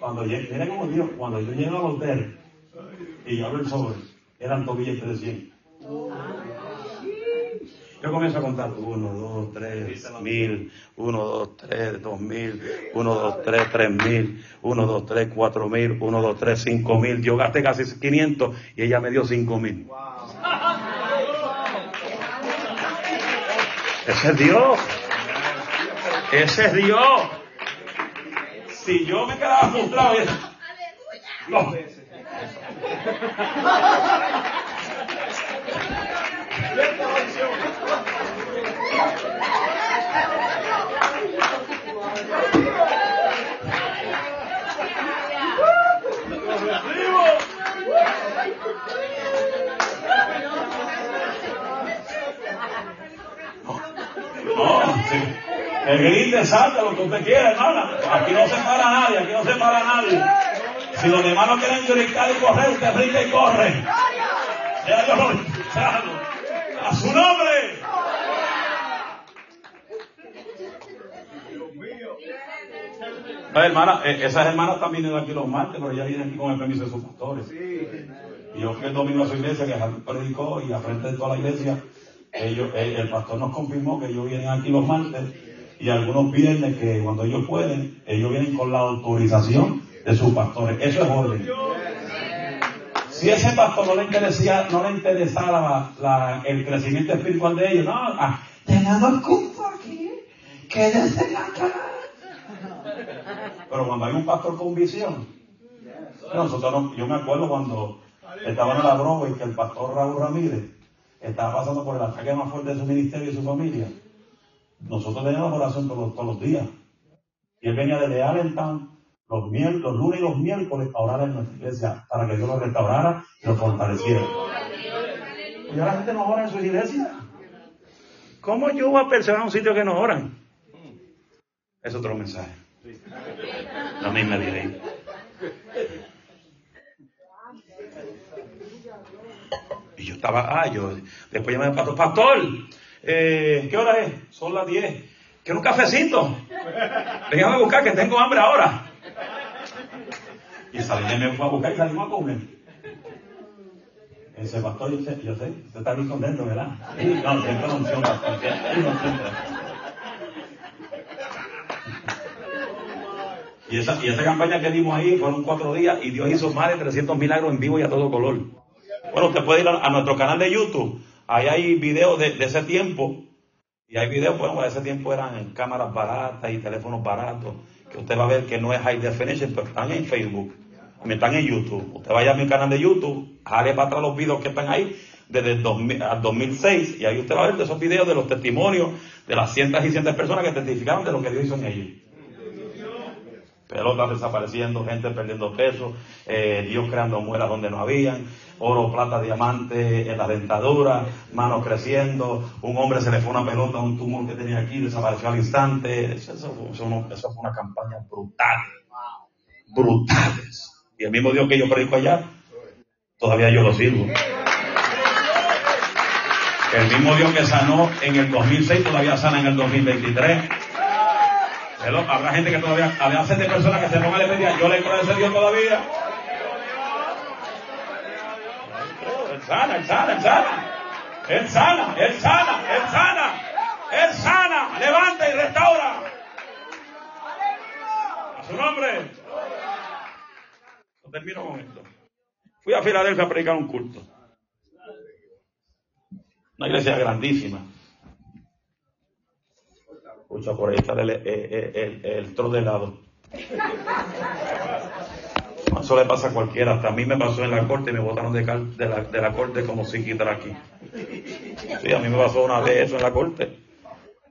Cuando llegué, mira como Dios, cuando yo llego al hotel y abro el sobre, eran dos billetes de 100. Yo comienzo a contar 1, 2, 3, mil, 1, 2, 3, 2 mil, 1, 2, 3, 3 mil, 1, 2, 3, 4 mil, 1, 2, 3, 5 mil. Yo gasté casi 500 y ella me dio 5 mil. Ese es Dios. Ese es Dios. Si yo me quedaba frustrado, no. El grite, salta lo que usted quiera, hermana. Aquí no se para nadie, aquí no se para nadie. Si los no quieren gritar y correr, usted brinca y corre. Sea A su nombre. No, hermana, eh, esas hermanas también vienen aquí los martes, pero ya vienen aquí con el permiso de sus pastores. Y yo fui el domingo a su iglesia, que predicó, y a frente de toda la iglesia, ellos, el, el pastor nos confirmó que ellos vienen aquí los martes, y algunos viernes que cuando ellos pueden, ellos vienen con la autorización de sus pastores. Eso es orden. Si ese pastor no le interesaba, no le interesaba el crecimiento espiritual de ellos, no, ah, tenemos culto aquí, quédese acá. Pero cuando hay un pastor con visión, nosotros yo me acuerdo cuando estaba en la droga y que el pastor Raúl Ramírez estaba pasando por el ataque más fuerte de su ministerio y su familia. Nosotros teníamos oración todos, todos los días. Y él venía desde Allentown los, los lunes y los miércoles a orar en nuestra iglesia para que Dios lo restaurara y lo fortaleciera. Y ahora la gente no ora en su iglesia. ¿Cómo yo voy a perseguir a un sitio que no oran? Es otro mensaje. La misma ley. Y yo estaba, ah, yo, después llamé al pastor, pastor, eh, ¿qué hora es? Son las 10. Quiero un cafecito. Déjame buscar que tengo hambre ahora. Y salí me fue a buscar y salimos a comer. Ese pastor, yo sé, yo sé, usted está muy contento, ¿verdad? Y esa campaña que dimos ahí fueron cuatro días y Dios hizo más de 300 milagros en vivo y a todo color. Bueno, usted puede ir a, nuestro canal de YouTube. Ahí hay videos de, ese tiempo. Y hay videos, bueno, de ese tiempo eran cámaras baratas y teléfonos baratos. Que usted va a ver que no es high definition, pero están en Facebook. Me están en YouTube. Usted vaya a mi canal de YouTube, jale para atrás los videos que están ahí desde el 2006 y ahí usted va a ver esos videos de los testimonios de las cientos y cientos personas que testificaron de lo que Dios hizo en ellos pelotas desapareciendo, gente perdiendo peso, eh, Dios creando muelas donde no habían, oro, plata, diamante en la dentadura, manos creciendo, un hombre se le fue una pelota, un tumor que tenía aquí, desapareció al instante. Eso, fue una campaña brutal, brutales. Y el mismo Dios que yo predico allá, todavía yo lo sirvo. El mismo Dios que sanó en el 2006 todavía sana en el 2023. Habrá gente que todavía, habrá de personas que se pongan a pedir, yo le creo a ese Dios todavía. Él sana, él sana, él sana. Él sana, él sana, él sana. Él sana, levanta y restaura. A su nombre. termino con esto. Fui a Filadelfia a predicar un culto. Una iglesia grandísima. Escucha, por ahí está el, el, el, el tro de lado. Eso le pasa a cualquiera. Hasta a mí me pasó en la corte y me botaron de, de, la, de la corte como si quitara aquí. Sí, a mí me pasó una vez eso en la corte.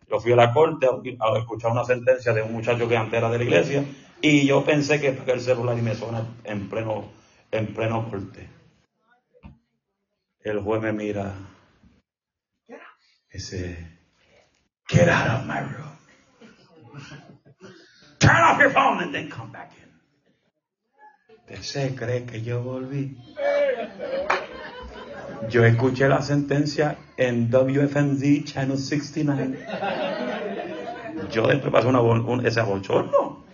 Yo fui a la corte a, escuchar una sentencia de un muchacho que antes era de la iglesia y yo pensé que el celular y me suena en pleno, en pleno corte. El juez me mira. Ese Get out of my room. Turn off your phone and then come back in. ¿Usted se cree que yo volví? Yo escuché la sentencia en WFMZ Channel 69. Yo después pasé una, un, ese bochorno.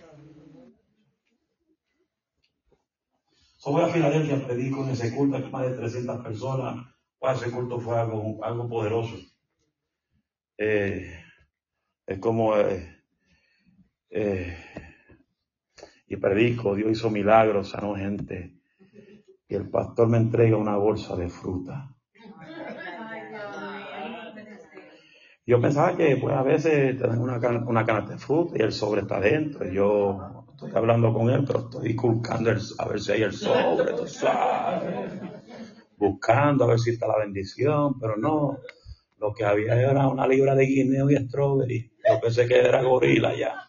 So voy a Filadelfia, predico en ese culto, que más de 300 personas. ese culto fue algo, algo poderoso. Eh, es como, eh, eh, y predico, Dios hizo milagros, sanó gente. Y el pastor me entrega una bolsa de fruta. Yo pensaba que pues a veces tener una, una canasta de fruta y el sobre está dentro. Yo estoy hablando con él, pero estoy buscando a ver si hay el sobre, buscando a ver si está la bendición, pero no. Lo que había era una libra de guineo y strawberry. Yo pensé que era gorila ya.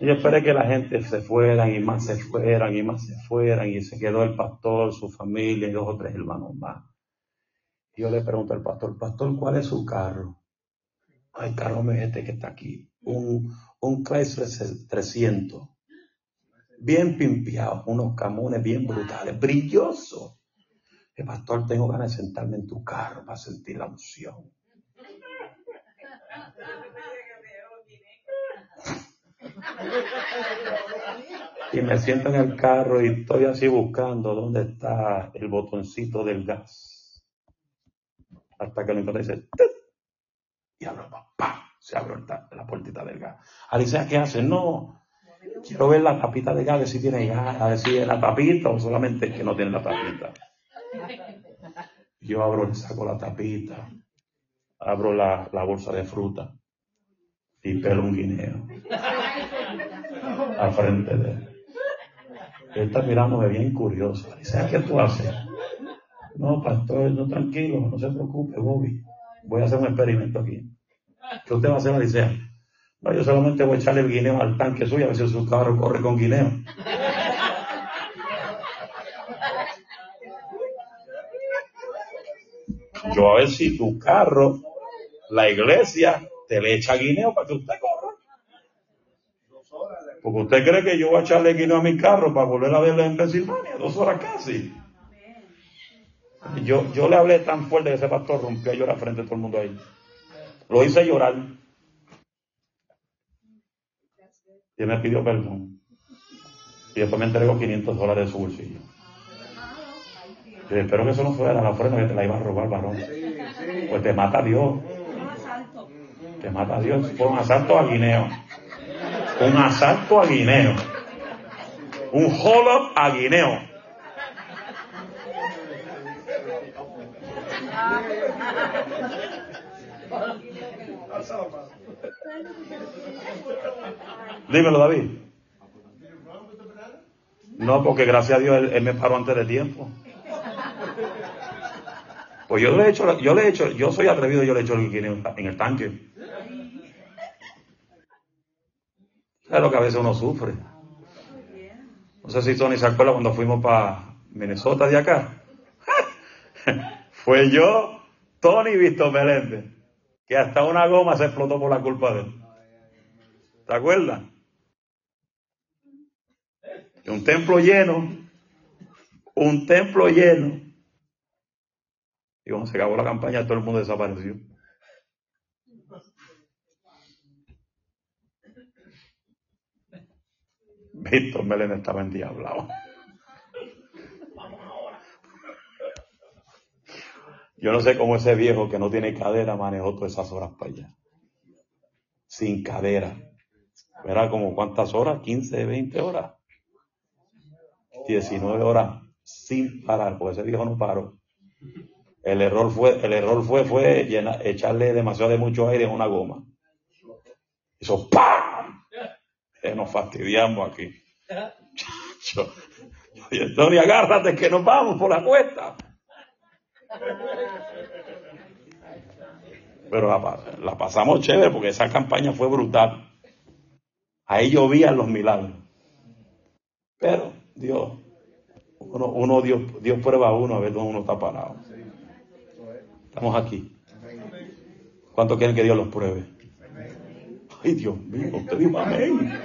yo esperé que la gente se fueran y más se fueran y más se fueran y se quedó el pastor, su familia y dos o tres hermanos más. yo le pregunto al pastor, pastor, ¿cuál es su carro? Ay, carro este que está aquí. Un, un Chrysler 300 bien pimpeados, unos camones bien brutales, brillosos. El pastor, tengo ganas de sentarme en tu carro para sentir la unción. Y me siento en el carro y estoy así buscando dónde está el botoncito del gas. Hasta que lo encuentro y dice, y abro, ¡pam! se abre la puertita del gas. Alicia, ¿qué hace? No, Quiero ver la tapita de gas, a ver si tiene gas, a ver si es la tapita o solamente que no tiene la tapita. Yo abro, saco la tapita, abro la, bolsa de fruta y pelo un guineo al frente de él. Él está mirándome bien curioso. Dice, ¿qué tú haces? No, pastor, no tranquilo, no se preocupe, Bobby. Voy a hacer un experimento aquí. ¿Qué usted va a hacer? Dice, no, yo solamente voy a echarle el guineo al tanque suyo a ver si su carro corre con guineo. Yo a ver si tu carro, la iglesia, te le echa guineo para que usted corra. Porque usted cree que yo voy a echarle guineo a mi carro para volver a verlo en Pensilvania, dos horas casi. Yo, yo le hablé tan fuerte que ese pastor rompió a llorar frente a todo el mundo ahí. Lo hice llorar. Y me pidió perdón. Y después me entregó 500 dólares de su bolsillo. Espero que eso no fuera la ofrenda que te la iba a robar, varón. Pues te mata Dios. Te mata Dios por un asalto a Guineo. Un asalto a Guineo. Un hold up a Guineo. Dímelo, David. No, porque gracias a Dios él, me paró antes de tiempo. Pues yo le he hecho, yo le he hecho, yo soy atrevido, yo le he hecho el en el tanque. Es lo que a veces uno sufre. No sé si Tony se acuerda cuando fuimos para Minnesota de acá. Fue yo, Tony Víctor Meléndez, que hasta una goma se explotó por la culpa de él. ¿Te acuerdas? Un templo lleno, un templo lleno. Y cuando se acabó la campaña, todo el mundo desapareció. Víctor Melén estaba endiablado. Yo no sé cómo ese viejo que no tiene cadera manejó todas esas horas para allá. Sin cadera. Era como cuántas horas, 15, 20 horas. 19 horas sin parar, porque ese viejo no paró. El error fue, el error fue, fue echarle demasiado de mucho aire en una goma. Eso ¡pam! Eh, nos fastidiamos aquí. Chacho. Tony, agárrate que nos vamos por la cuesta. Pero la, la, pasamos chévere porque esa campaña fue brutal. Ahí llovían los milagros. Pero Dios, uno, uno Dios, Dios prueba a uno a ver dónde uno está parado. Estamos aquí. ¿Cuánto quieren que Dios los pruebe? Ay, Dios mío, usted dijo amén.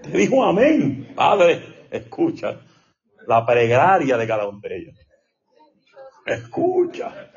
Te dijo amén. Padre, escucha la pregaria de cada uno de ellos. Escucha.